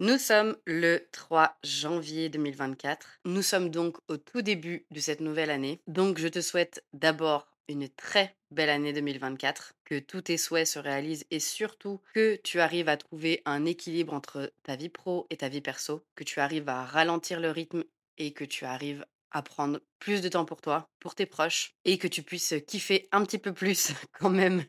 Nous sommes le 3 janvier 2024. Nous sommes donc au tout début de cette nouvelle année. Donc je te souhaite d'abord une très belle année 2024, que tous tes souhaits se réalisent et surtout que tu arrives à trouver un équilibre entre ta vie pro et ta vie perso, que tu arrives à ralentir le rythme et que tu arrives à prendre plus de temps pour toi, pour tes proches et que tu puisses kiffer un petit peu plus quand même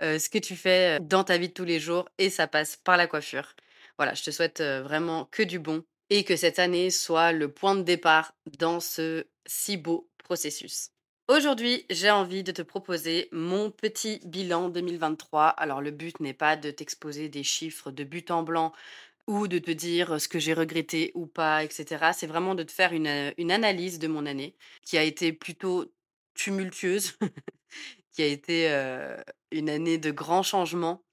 euh, ce que tu fais dans ta vie de tous les jours et ça passe par la coiffure. Voilà, je te souhaite, vraiment que du bon et que cette année soit le point de départ dans ce si beau processus. Aujourd'hui, j'ai envie de te proposer mon petit bilan 2023. Alors le but n'est pas de t'exposer des chiffres de but en blanc ou de te dire, ce que j'ai regretté ou pas et cetera. C'est vraiment de te faire une, analyse de mon année qui a été plutôt tumultueuse, qui a été, une année de grands changements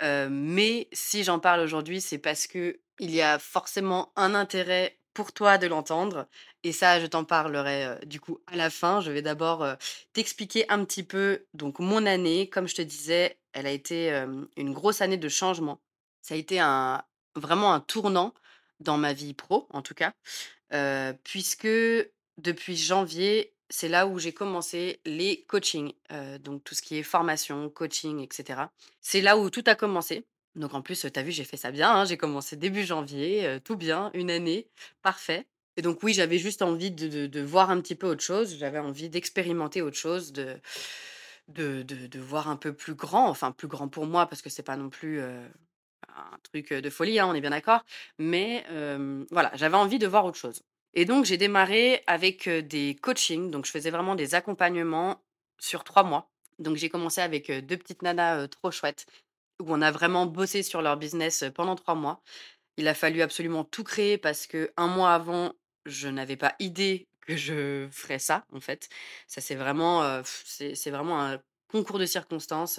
Mais si j'en parle aujourd'hui, c'est parce que il y a forcément un intérêt pour toi de l'entendre et ça, je t'en parlerai, du coup à la fin. Je vais d'abord, t'expliquer un petit peu donc mon année. Comme je te disais, elle a été, une grosse année de changement. Ça a été un vraiment un tournant dans ma vie pro, en tout cas, puisque depuis janvier, c'est là où j'ai commencé les coachings, donc tout ce qui est formation, coaching et cetera. C'est là où tout a commencé. Donc en plus, tu as vu, j'ai fait ça bien, hein. J'ai commencé début janvier, tout bien, une année, parfait et donc oui, j'avais juste envie de voir un petit peu autre chose. J'avais envie d'expérimenter autre chose, de de de voir un peu plus grand, enfin plus grand pour moi parce que c'est pas non plus, un truc, de folie, hein, on est bien d'accord. Mais voilà, j'avais envie de voir autre chose et donc j'ai démarré avec, heu, des coachings. Donc je faisais vraiment des accompagnements sur 3 mois. Donc j'ai commencé avec, heu, 2 petites nanas, heu, trop chouettes où on a vraiment bossé sur leur business, pendant 3 mois. Il a fallu absolument tout créer parce que un mois avant, je n'avais pas idée que je ferais ça, en fait. Ça c'est vraiment, c'est vraiment un concours de circonstances,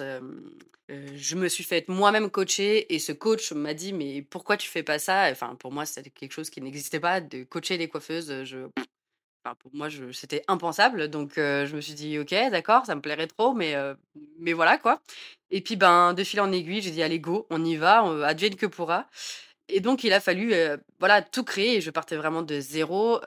je me suis faite moi-même coacher et ce coach m'a dit: «Mais pourquoi tu fais pas ça?» enfin, pour moi, c'était quelque chose qui n'existait pas de coacher les coiffeuses, je enfin, pour moi, je c'était impensable donc je me suis dit: «OK, d'accord, ça me plairait trop mais mais voilà, quoi» et puis, ben, de fil en aiguille, j'ai dit: «Allez go, on y va, heu, advienne que pourra» et donc il a fallu, voilà, tout créer et je partais vraiment de zéro.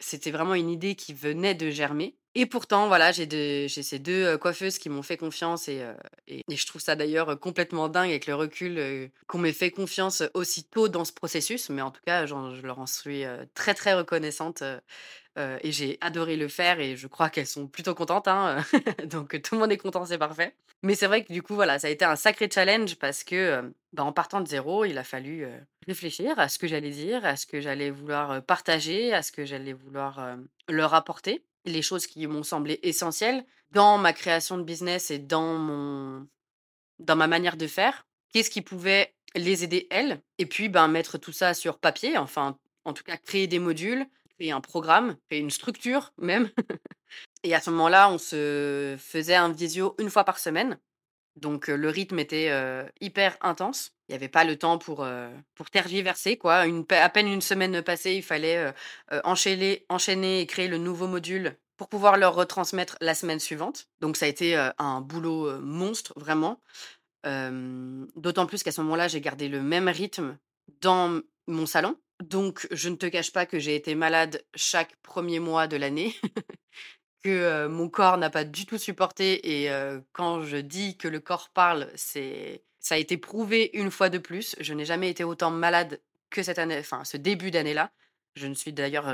c'était vraiment une idée qui venait de germer et pourtant, voilà, j'ai ces 2 heu, coiffeuses qui m'ont fait confiance et et je trouve ça d'ailleurs, complètement dingue avec le recul, qu'on m'ait fait confiance aussi tôt dans ce processus, mais en tout cas, je leur en suis, très, très reconnaissante, heu et j'ai adoré le faire et je crois qu'elles sont plutôt contentes, hein, donc tout le monde est content, c'est parfait. Mais c'est vrai que du coup, voilà, ça a été un sacré challenge parce que, heu, bah, en partant de zéro, il a fallu, heu, réfléchir à ce que j'allais dire, à ce que j'allais vouloir, partager, à ce que j'allais vouloir, leur apporter. Les choses qui m'ont semblé essentielles dans ma création de business et dans mon dans ma manière de faire. Qu'est-ce qui pouvait les aider elles? Et puis, ben, mettre tout ça sur papier, enfin, en tout cas, créer des modules, créer un programme, créer une structure même. Et à ce moment-là, on se faisait un visio une fois par semaine. Donc, le rythme était, hyper intense. Il y avait pas le temps pour, pour tergiverser quoi. À peine une semaine passée, il fallait, enchaîner enchaîner et créer le nouveau module pour pouvoir leur retransmettre la semaine suivante. Donc ça a été, un boulot, monstre vraiment. D'autant plus qu'à ce moment-là, j'ai gardé le même rythme dans mon salon. Donc je ne te cache pas que j'ai été malade chaque premier mois de l'année. Que, mon corps n'a pas du tout supporté et quand je dis que le corps parle, c'est ça a été prouvé une fois de plus. Je n'ai jamais été autant malade que cette année, enfin ce début d'année-là. Je ne suis d'ailleurs,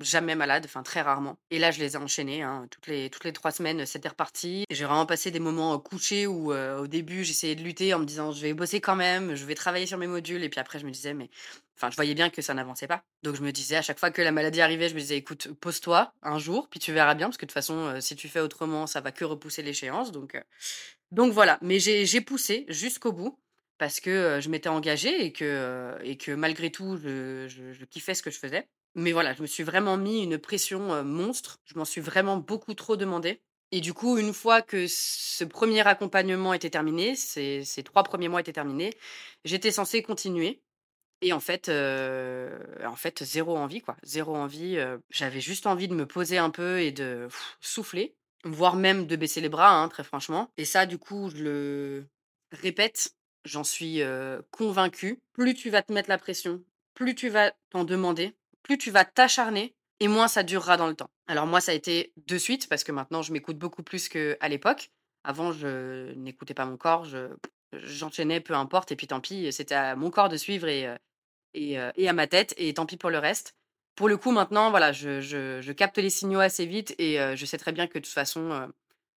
jamais malade, enfin très rarement et là, je les ai enchaînés, hein, toutes les 3 semaines, c'était reparti. J'ai vraiment passé des moments, couchés où, au début, j'essayais de lutter en me disant: «Je vais bosser quand même, je vais travailler sur mes modules» et puis après je me disais: «Mais» enfin, je voyais bien que ça n'avançait pas. Donc je me disais à chaque fois que la maladie arrivait, je me disais: «Écoute, pose-toi un jour, puis tu verras bien parce que de toute façon, si tu fais autrement, ça va que repousser l'échéance» donc donc voilà. Mais j'ai poussé jusqu'au bout parce que, je m'étais engagée et que, malgré tout, je je kiffais ce que je faisais. Mais voilà, je me suis vraiment mis une pression, monstre. Je m'en suis vraiment beaucoup trop demandé et du coup, une fois que ce premier accompagnement était terminé, ces 3 premiers mois étaient terminés, j'étais censée continuer et en fait, en fait, zéro envie, quoi. zéro envie, j'avais juste envie de me poser un peu et de souffler, voire même de baisser les bras, hein, très franchement et ça, du coup, je le répète j'en suis, heu, convaincue, plus tu vas te mettre la pression, plus tu vas t'en demander, plus tu vas t'acharner et moins ça durera dans le temps. Alors moi, ça a été de suite parce que maintenant je m'écoute beaucoup plus qu'à l'époque. Avant, je n'écoutais pas mon corps, je j'enchaînais, peu importe et puis tant pis, c'était à mon corps de suivre et heu et heu et à ma tête et tant pis pour le reste. Pour le coup, maintenant, voilà, je je je capte les signaux assez vite et heu, je sais très bien que de toute façon,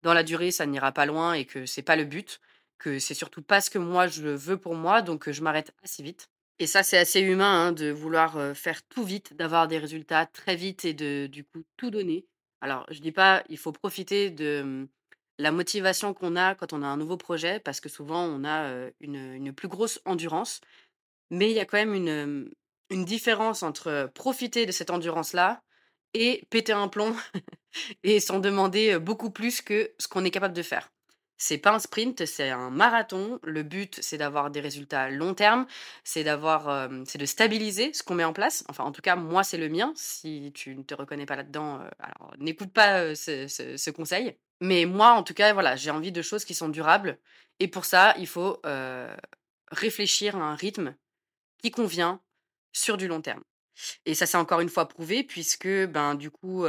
dans la durée, ça n'ira pas loin et que c'est pas le but, que c'est surtout pas ce que moi je veux pour moi, donc je m'arrête assez vite. Et ça, c'est assez humain, hein, de vouloir, faire tout vite, d'avoir des résultats très vite et de du coup tout donner. Alors je dis pas, il faut profiter de, mmh, la motivation qu'on a quand on a un nouveau projet parce que souvent on a, une, plus grosse endurance. Mais il y a quand même une, une différence entre, profiter de cette endurance-là et péter un plomb et s'en demander, beaucoup plus que ce qu'on est capable de faire. C'est pas un sprint, c'est un marathon. Le but, c'est d'avoir des résultats long terme, c'est d'avoir, hem, c'est de stabiliser ce qu'on met en place. Enfin, en tout cas, moi, c'est le mien. Si tu ne te reconnais pas là-dedans, heu, alors n'écoute pas, heu, ce conseil. Mais moi, en tout cas, voilà, j'ai envie de choses qui sont durables et pour ça, il faut, réfléchir à un rythme qui convient sur du long terme. Et ça s'est encore une fois prouvé puisque, ben, du coup,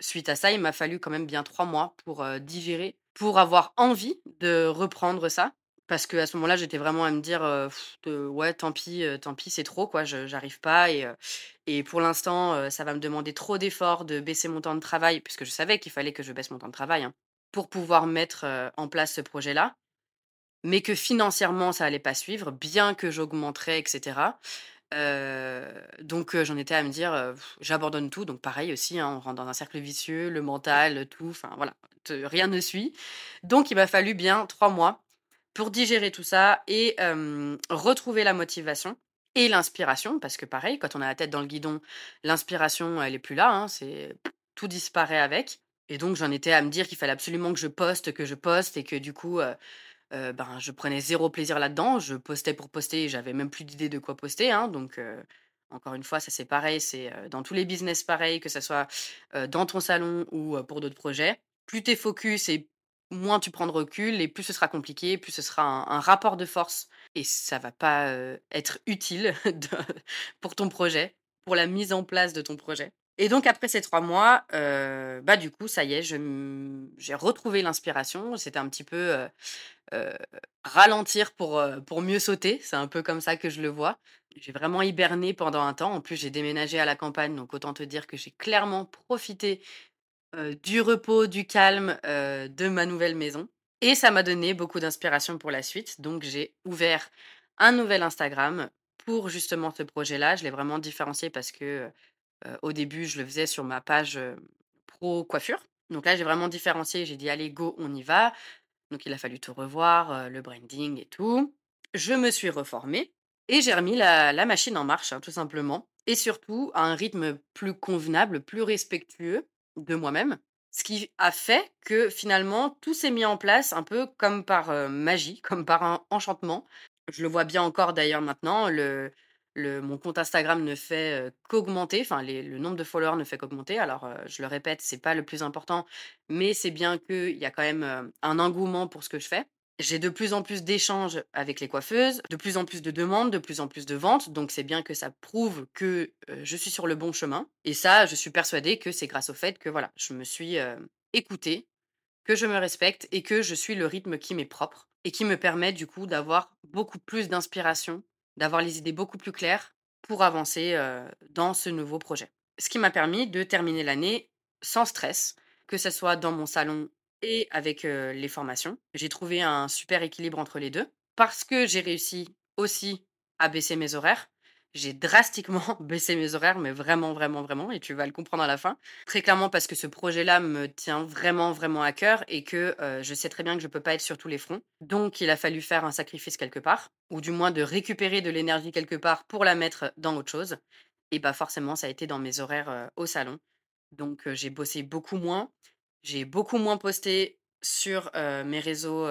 suite à ça, il m'a fallu quand même bien 3 mois pour, digérer, pour avoir envie de reprendre ça? Parce qu'à ce moment-là, j'étais vraiment à me dire, «Ouais, tant pis, tant pis, c'est trop quoi, j'arrive pas et et pour l'instant, ça va me demander trop d'efforts de baisser mon temps de travail», puisque je savais qu'il fallait que je baisse mon temps de travail, hein, pour pouvoir mettre, en place ce projet-là. Mais que financièrement, ça allait pas suivre, bien que j'augmenterais et cetera. Heu, donc j'en étais à me dire, «J'abandonne tout», donc pareil aussi, hein, on rentre dans un cercle vicieux, le mental, tout, enfin voilà, rien ne suit. Donc il m'a fallu bien 3 mois pour digérer tout ça et hem, retrouver la motivation et l'inspiration parce que pareil, quand on a la tête dans le guidon, l'inspiration, elle est plus là, hein, c'est tout disparaît avec et donc j'en étais à me dire qu'il fallait absolument que je poste, que je poste et que du coup, heu Heu, ben, je prenais zéro plaisir là-dedans. Je postais pour poster j'avais même plus d'idée de quoi poster, hein, donc encore une fois, ça c'est pareil, c'est, dans tous les business pareil, que ça soit, dans ton salon ou, pour d'autres projets. Plus tu es focus et moins tu prends de recul et plus ce sera compliqué, plus ce sera un rapport de force et ça va pas, être utile pour ton projet, pour la mise en place de ton projet et donc après ces 3 mois, bah, du coup, ça y est, j'ai retrouvé l'inspiration. C'était un petit peu, ralentir pour, pour mieux sauter. C'est un peu comme ça que je le vois. J'ai vraiment hiberné pendant un temps. En plus, j'ai déménagé à la campagne, donc autant te dire que j'ai clairement profité, heu, du repos, du calme, heu, de ma nouvelle maison et ça m'a donné beaucoup d'inspiration pour la suite. Donc j'ai ouvert un nouvel Instagram pour justement ce projet-là. Je l'ai vraiment différencié parce que, heu, au début, je le faisais sur ma page, pro coiffure. Donc là, j'ai vraiment différencié. J'ai dit: «Allez go, on y va». Donc il a fallu tout revoir, le branding et tout. Je me suis reformée et j'ai remis la la machine en marche, hein, tout simplement et surtout à un rythme plus convenable, plus respectueux de moi-même. Ce qui a fait que finalement tout s'est mis en place un peu comme par, magie, comme par un enchantement. Je le vois bien encore d'ailleurs maintenant, le mon compte Instagram ne fait, qu'augmenter, enfin le nombre de followers ne fait qu'augmenter. Alors, je le répète, c'est pas le plus important, mais c'est bien qu'il y a quand même, un engouement pour ce que je fais. J'ai de plus en plus d'échanges avec les coiffeuses, de plus en plus de demandes, de plus en plus de ventes, donc c'est bien que ça prouve que, je suis sur le bon chemin et ça, je suis persuadée que c'est grâce au fait que voilà, je me suis, écoutée, que je me respecte et que je suis le rythme qui m'est propre et qui me permet du coup d'avoir beaucoup plus d'inspiration, d'avoir les idées beaucoup plus claires pour avancer, dans ce nouveau projet. Ce qui m'a permis de terminer l'année sans stress, que ça soit dans mon salon avec, les formations. J'ai trouvé un super équilibre entre les 2 parce que j'ai réussi aussi à baisser mes horaires. J'ai drastiquement baissé mes horaires, mais vraiment, vraiment, vraiment et tu vas le comprendre à la fin. Très clairement parce que ce projet-là me tient vraiment, vraiment à cœur et que, je sais très bien que je peux pas être sur tous les fronts. Donc il a fallu faire un sacrifice quelque part ou du moins de récupérer de l'énergie quelque part pour la mettre dans autre chose et bah, forcément ça a été dans mes horaires, au salon. Donc j'ai bossé beaucoup moins, j'ai beaucoup moins posté sur, mes réseaux,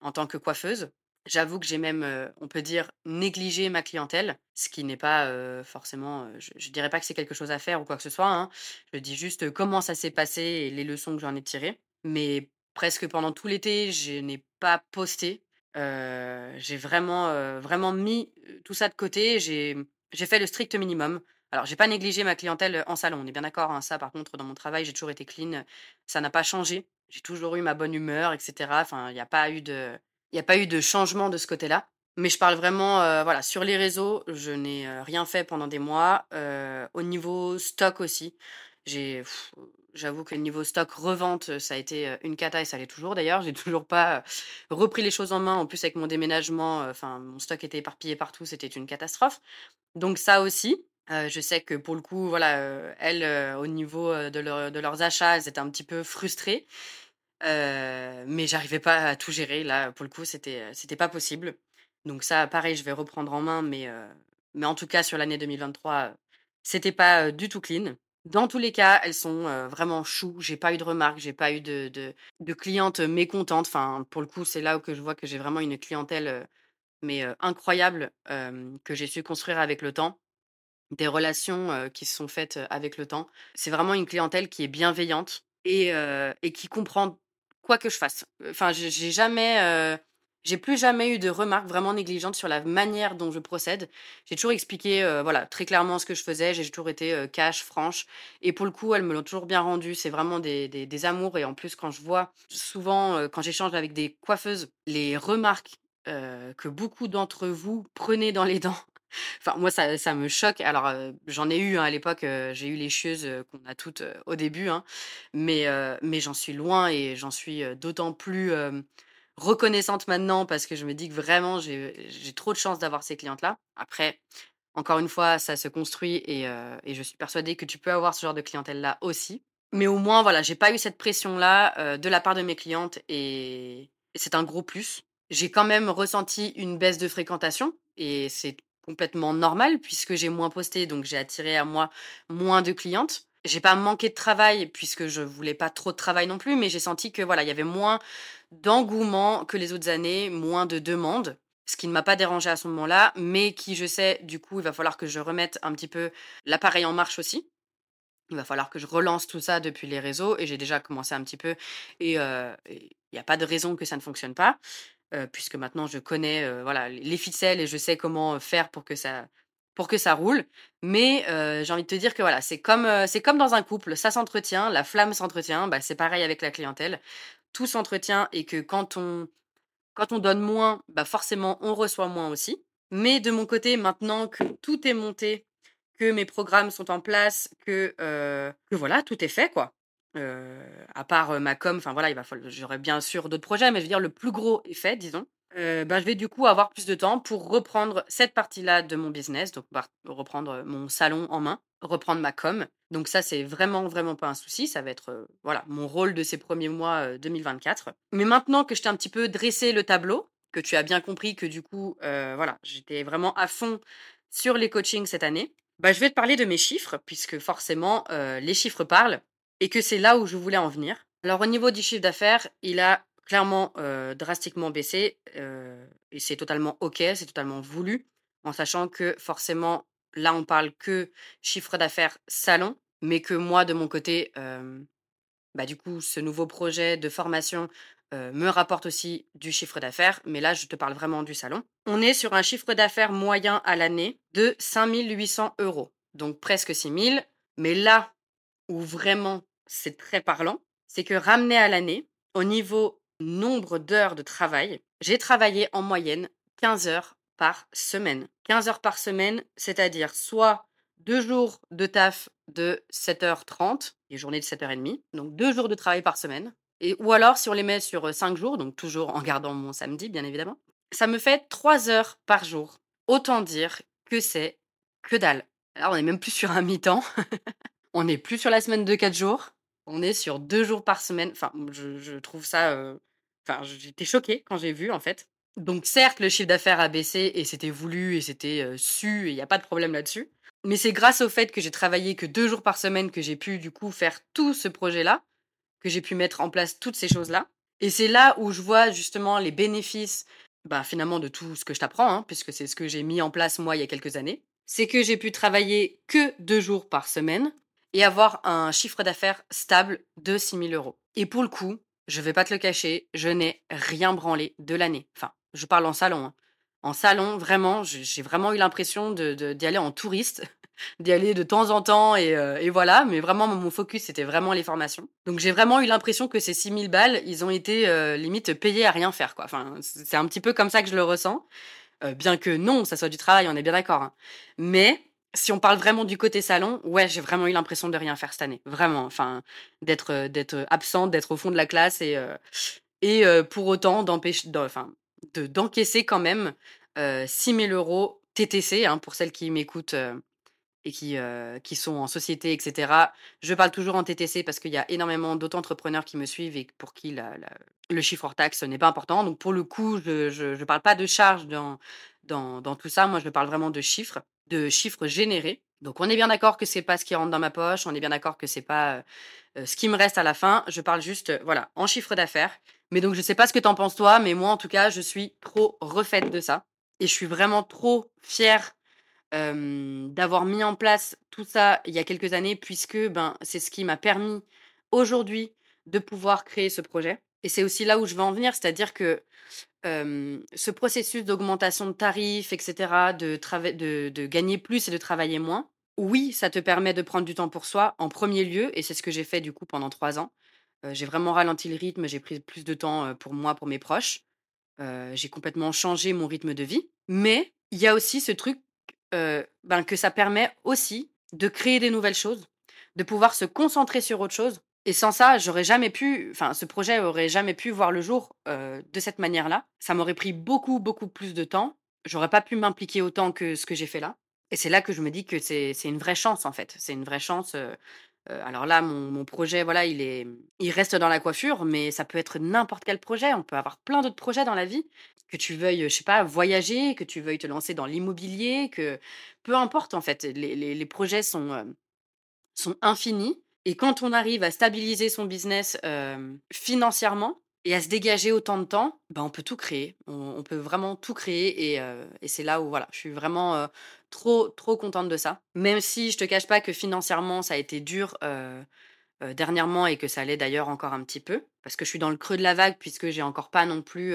en tant que coiffeuse. J'avoue que j'ai même, on peut dire, négligé ma clientèle, ce qui n'est pas, forcément, je je dirais pas que c'est quelque chose à faire ou quoi que ce soit, hein. Je dis juste, comment ça s'est passé et les leçons que j'en ai tirées. Mais presque pendant tout l'été, je n'ai pas posté. J'ai vraiment, vraiment mis, tout ça de côté. J'ai fait le strict minimum. Alors j'ai pas négligé ma clientèle, heu, en salon, on est bien d'accord, hein. Ça par contre dans mon travail, j'ai toujours été clean, ça n'a pas changé. J'ai toujours eu ma bonne humeur et cetera. Enfin, il y a pas eu de il a pas eu de changement de ce côté-là. Mais je parle vraiment, heu, voilà, sur les réseaux, je n'ai, heu, rien fait pendant des mois. Au niveau stock aussi, j'avoue que niveau stock revente, ça a été, une cata et ça l'est toujours d'ailleurs. J'ai toujours pas, repris les choses en main. En plus avec mon déménagement, enfin mon stock était éparpillé partout, c'était une catastrophe. Donc ça aussi, je sais que pour le coup, voilà, elles, au niveau, de leur de leurs achats, elles étaient un petit peu frustrées. Mais j'arrivais pas à tout gérer. Là, pour le coup, c'était, pas possible. Donc ça, pareil, je vais reprendre en main, mais mais en tout cas sur l'année 2023, heu, c'était pas, du tout clean. Dans tous les cas, elles sont, vraiment chou. J'ai pas eu de remarques, j'ai pas eu de de clientes, mécontentes. Enfin, pour le coup, c'est là où que je vois que j'ai vraiment une clientèle, mais incroyable, que j'ai su construire avec le temps. Des relations, qui se sont faites, avec le temps. C'est vraiment une clientèle qui est bienveillante et qui comprend quoi que je fasse. Enfin, j'ai jamais, j'ai plus jamais eu de remarques vraiment négligentes sur la manière dont je procède. J'ai toujours expliqué, voilà, très clairement ce que je faisais. J'ai toujours été, cash, franche et pour le coup, elles me l'ont toujours bien rendu. C'est vraiment des des amours et en plus, quand je vois souvent, quand j'échange avec des coiffeuses, les remarques, que beaucoup d'entre vous prenez dans les dents Moi, ça me choque. Alors, heu, j'en ai eu, hein, à l'époque, heu, j'ai eu les chieuses, heu, qu'on a toutes, au début, hein, mais mais j'en suis loin et j'en suis, d'autant plus, reconnaissante maintenant parce que je me dis que vraiment j'ai trop de chance d'avoir ces clientes-là. Après, encore une fois, ça se construit et et je suis persuadée que tu peux avoir ce genre de clientèle-là aussi. Mais au moins, voilà, j'ai pas eu cette pression-là, de la part de mes clientes et c'est un gros plus. J'ai quand même ressenti une baisse de fréquentation et c'est complètement normal puisque j'ai moins posté, donc j'ai attiré à moi moins de clientes. J'ai pas manqué de travail puisque je voulais pas trop de travail non plus, mais j'ai senti que voilà, il y avait moins d'engouement que les autres années, moins de demandes, ce qui ne m'a pas dérangé à ce moment-là, mais qui je sais, du coup, il va falloir que je remette un petit peu l'appareil en marche aussi. Il va falloir que je relance tout ça depuis les réseaux et j'ai déjà commencé un petit peu et heu, il y a pas de raison que ça ne fonctionne pas, heu, puisque maintenant je connais, heu, voilà, les ficelles et je sais comment, heu, faire pour que ça pour que ça roule. Mais j'ai envie de te dire que voilà, c'est comme, c'est comme dans un couple, ça s'entretient, la flamme s'entretient, bah, c'est pareil avec la clientèle. Tout s'entretient et que quand on quand on donne moins, bah, forcément on reçoit moins aussi. Mais de mon côté, maintenant que tout est monté que mes programmes sont en place, que, que voilà, tout est fait quoi. Heu, à part, heu, ma com, enfin voilà, j'aurais bien sûr d'autres projets, mais je veux dire le plus gros est fait, disons. Heu, bah, je vais du coup avoir plus de temps pour reprendre cette partie-là de mon business, donc reprendre, mon salon en main, reprendre ma com. Donc ça, c'est vraiment, vraiment pas un souci. Ça va être, voilà, mon rôle de ces premiers mois, heu, 2024. Mais maintenant que je t'ai un petit peu dressé le tableau, que tu as bien compris que du coup, voilà, j'étais vraiment à fond sur les coachings cette année, bah, je vais te parler de mes chiffres puisque forcément, les chiffres parlent et que c'est là où je voulais en venir. Alors au niveau du chiffre d'affaires, il a clairement, heu, drastiquement baissé, heu et c'est totalement OK, c'est totalement voulu, en sachant que forcément, là, on parle que chiffre d'affaires salon, mais que moi, de mon côté, hem, bah, du coup, ce nouveau projet de formation, me rapporte aussi du chiffre d'affaires, mais là, je te parle vraiment du salon. On est sur un chiffre d'affaires moyen à l'année de 5 800 €, donc presque 6 000. Mais là où vraiment c'est très parlant, c'est que ramené à l'année, au niveau nombre d'heures de travail, j'ai travaillé en moyenne 15 heures par semaine. 15 heures par semaine, c'est-à-dire soit 2 jours de taf de 7h30, des journées de 7h30, donc 2 jours de travail par semaine. Et, ou alors, si on les met sur euh, 5 jours, donc toujours en gardant mon samedi, bien évidemment, ça me fait 3 heures par jour. Autant dire que c'est que dalle. Alors, on est même plus sur un mi-temps. on n'est plus sur la semaine de 4 jours. On est sur 2 jours par semaine. Enfin, je, trouve ça. euh, Enfin, j'étais choquée quand j'ai vu, en fait. Donc, certes, le chiffre d'affaires a baissé et c'était voulu et c'était euh, su et il n'y a pas de problème là-dessus. Mais c'est grâce au fait que j'ai travaillé que deux jours par semaine que j'ai pu, du coup, faire tout ce projet-là, que j'ai pu mettre en place toutes ces choses-là. Et c'est là où je vois justement les bénéfices, bah, finalement, de tout ce que je t'apprends, hein, puisque c'est ce que j'ai mis en place moi il y a quelques années. C'est que j'ai pu travailler que deux jours par semaine et avoir un chiffre d'affaires stable de 6 000 euros. Et pour le coup, je vais pas te le cacher, je n'ai rien branlé de l'année. Enfin, Je parle en salon, hein. En salon, vraiment, j'ai vraiment eu l'impression de de d'y aller en touriste, d'y aller de temps en temps et heu et voilà, mais vraiment mon focus, c'était vraiment les formations. Donc j'ai vraiment eu l'impression que ces 6 000 balles, ils ont été, heu, limite payés à rien faire, quoi. Enfin, c'est un petit peu comme ça que je le ressens. Heu, bien que non, ça soit du travail, on est bien d'accord, hein. Mais si on parle vraiment du côté salon, ouais, j'ai vraiment eu l'impression de rien faire cette année. Vraiment, enfin, d'être, heu, d'être, absente, d'être au fond de la classe et heu et heu, pour autant d'empêcher enfin, de d'encaisser quand même, heu, 6 000 € TTC, hein, pour celles qui m'écoutent, heu et qui, heu, qui sont en société et cetera. Je parle toujours en TTC parce qu'il y a énormément d'auto-entrepreneurs qui me suivent et pour qui le chiffre hors taxe n'est pas important. Donc pour le coup, je je parle pas de charges dans dans dans tout ça. Moi, je parle vraiment de chiffres, de chiffres générés. Donc on est bien d'accord que c'est pas ce qui rentre dans ma poche, on est bien d'accord que c'est pas, heu heu, ce qui me reste à la fin. Je parle juste, heu, voilà, en chiffre d'affaires. Mais donc je sais pas ce que tu en penses toi, mais moi en tout cas, je suis trop refaite de ça et je suis vraiment trop fière d'avoir mis en place tout ça il y a quelques années puisque, ben, c'est ce qui m'a permis aujourd'hui de pouvoir créer ce projet et c'est aussi là où je veux en venir. C'est-à-dire que, ce processus d'augmentation de tarifs et cetera, de gagner plus et de travailler moins, oui, ça te permet de prendre du temps pour soi en premier lieu et c'est ce que j'ai fait du coup pendant 3 ans. J'ai vraiment ralenti le rythme, j'ai pris plus de temps, pour moi, pour mes proches. J'ai complètement changé mon rythme de vie. Mais il y a aussi ce truc, ben, que ça permet aussi de créer des nouvelles choses, de pouvoir se concentrer sur autre chose et sans ça, j'aurais jamais pu enfin, ce projet aurait jamais pu voir le jour, heu, de cette manière-là. Ça m'aurait pris beaucoup, beaucoup plus de temps. J'aurais pas pu m'impliquer autant que ce que j'ai fait là et c'est là que je me dis que c'est une vraie chance, en fait. C'est une vraie chance, heu Heu, alors là, mon mon projet, voilà, il est il reste dans la coiffure, mais ça peut être n'importe quel projet. On peut avoir plein d'autres projets dans la vie. Que tu veuilles, je sais pas, voyager, que tu veuilles te lancer dans l'immobilier, que peu importe en fait, les les les projets sont, hem, sont infinis et quand on arrive à stabiliser son business, hem, financièrement et à se dégager autant de temps, bah, on peut tout créer. On peut vraiment tout créer et heu et c'est là où voilà, je suis vraiment, heu, trop, trop contente de ça. Même si je te cache pas que financièrement ça a été dur, dernièrement et que ça l'est d'ailleurs encore un petit peu. Parce que je suis dans le creux de la vague puisque j'ai encore pas non plus,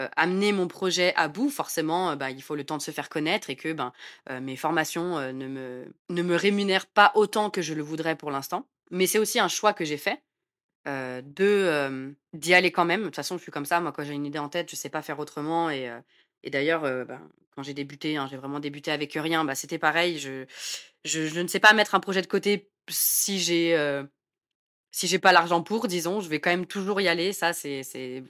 heu, amené mon projet à bout. Forcément, heu, bah, il faut le temps de se faire connaître et que, ben, heu, mes formations, ne me ne me rémunèrent pas autant que je le voudrais pour l'instant. Mais c'est aussi un choix que j'ai fait, de, d'y aller quand même. De toute façon, je suis comme ça, moi, quand j'ai une idée en tête, je sais pas faire autrement et et d'ailleurs, ben, quand j'ai débuté, hein, j'ai vraiment débuté avec rien, bah, c'était pareil. Je je je ne sais pas mettre un projet de côté si j'ai, si j'ai pas l'argent pour, disons. Je vais quand même toujours y aller. Ça, c'est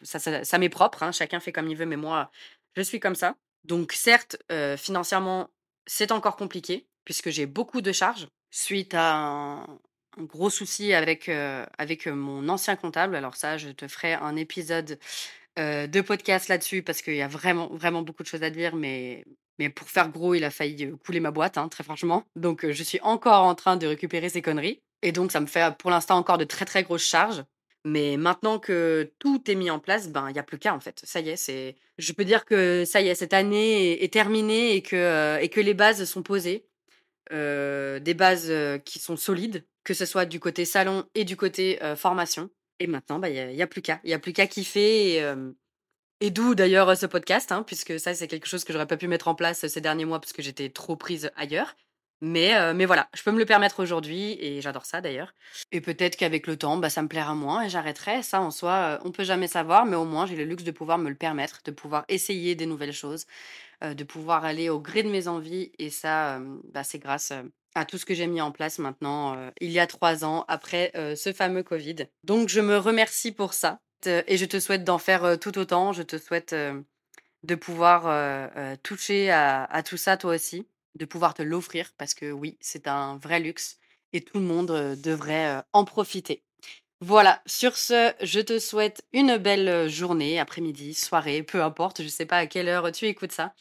ça ça ça m'est propre, hein. Chacun fait comme il veut, mais moi, je suis comme ça. Donc certes, heu, financièrement, c'est encore compliqué puisque j'ai beaucoup de charges suite à un gros souci avec, heu, avec, heu, mon ancien comptable. Alors ça, je te ferai un épisode de podcast là-dessus parce qu'il y a vraiment, vraiment beaucoup de choses à dire, mais mais pour faire gros, il a failli, couler ma boîte, hein, très franchement. Donc je suis encore en train de récupérer ces conneries et donc ça me fait, pour l'instant, encore de très, très grosses charges. Mais maintenant que tout est mis en place, ben, il y a plus qu'à, en fait. Ça y est, c'est je peux dire que ça y est, cette année est terminée et que, et que les bases sont posées. Heu, des bases, heu, qui sont solides, que ce soit du côté salon et du côté, heu, formation. Et maintenant, bah, il y a plus qu'à. Il y a plus qu'à kiffer et et d'où d'ailleurs, ce podcast, hein, puisque ça, c'est quelque chose que j'aurais pas pu mettre en place, ces derniers mois parce que j'étais trop prise ailleurs. Mais heu, mais voilà, je peux me le permettre aujourd'hui et j'adore ça d'ailleurs. Et peut-être qu'avec le temps, bah, ça me plaira moins et j'arrêterai. Ça, en soi, heu, on peut jamais savoir, mais au moins j'ai le luxe de pouvoir me le permettre, de pouvoir essayer des nouvelles choses, heu, de pouvoir aller au gré de mes envies et ça, hem, bah, c'est grâce, heu, à tout ce que j'ai mis en place maintenant, il y a 3 ans après, ce fameux covid. Donc je me remercie pour ça, et je te souhaite d'en faire, tout autant. Je te souhaite, de pouvoir, toucher à à tout ça toi aussi, de pouvoir te l'offrir parce que oui, c'est un vrai luxe et tout le monde, devrait, en profiter. Voilà, sur ce, je te souhaite une belle, journée, après-midi, soirée, peu importe, je sais pas à quelle heure tu écoutes ça.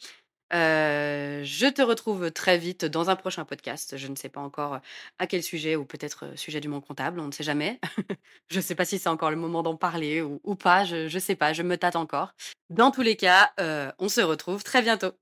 Je te retrouve très vite dans un prochain podcast. Je ne sais pas encore, à quel sujet ou peut-être, sujet du monde comptable, on ne sait jamais. Je ne sais pas si c'est encore le moment d'en parler ou ou pas, je je sais pas, je me tâte encore. Dans tous les cas, on se retrouve très bientôt.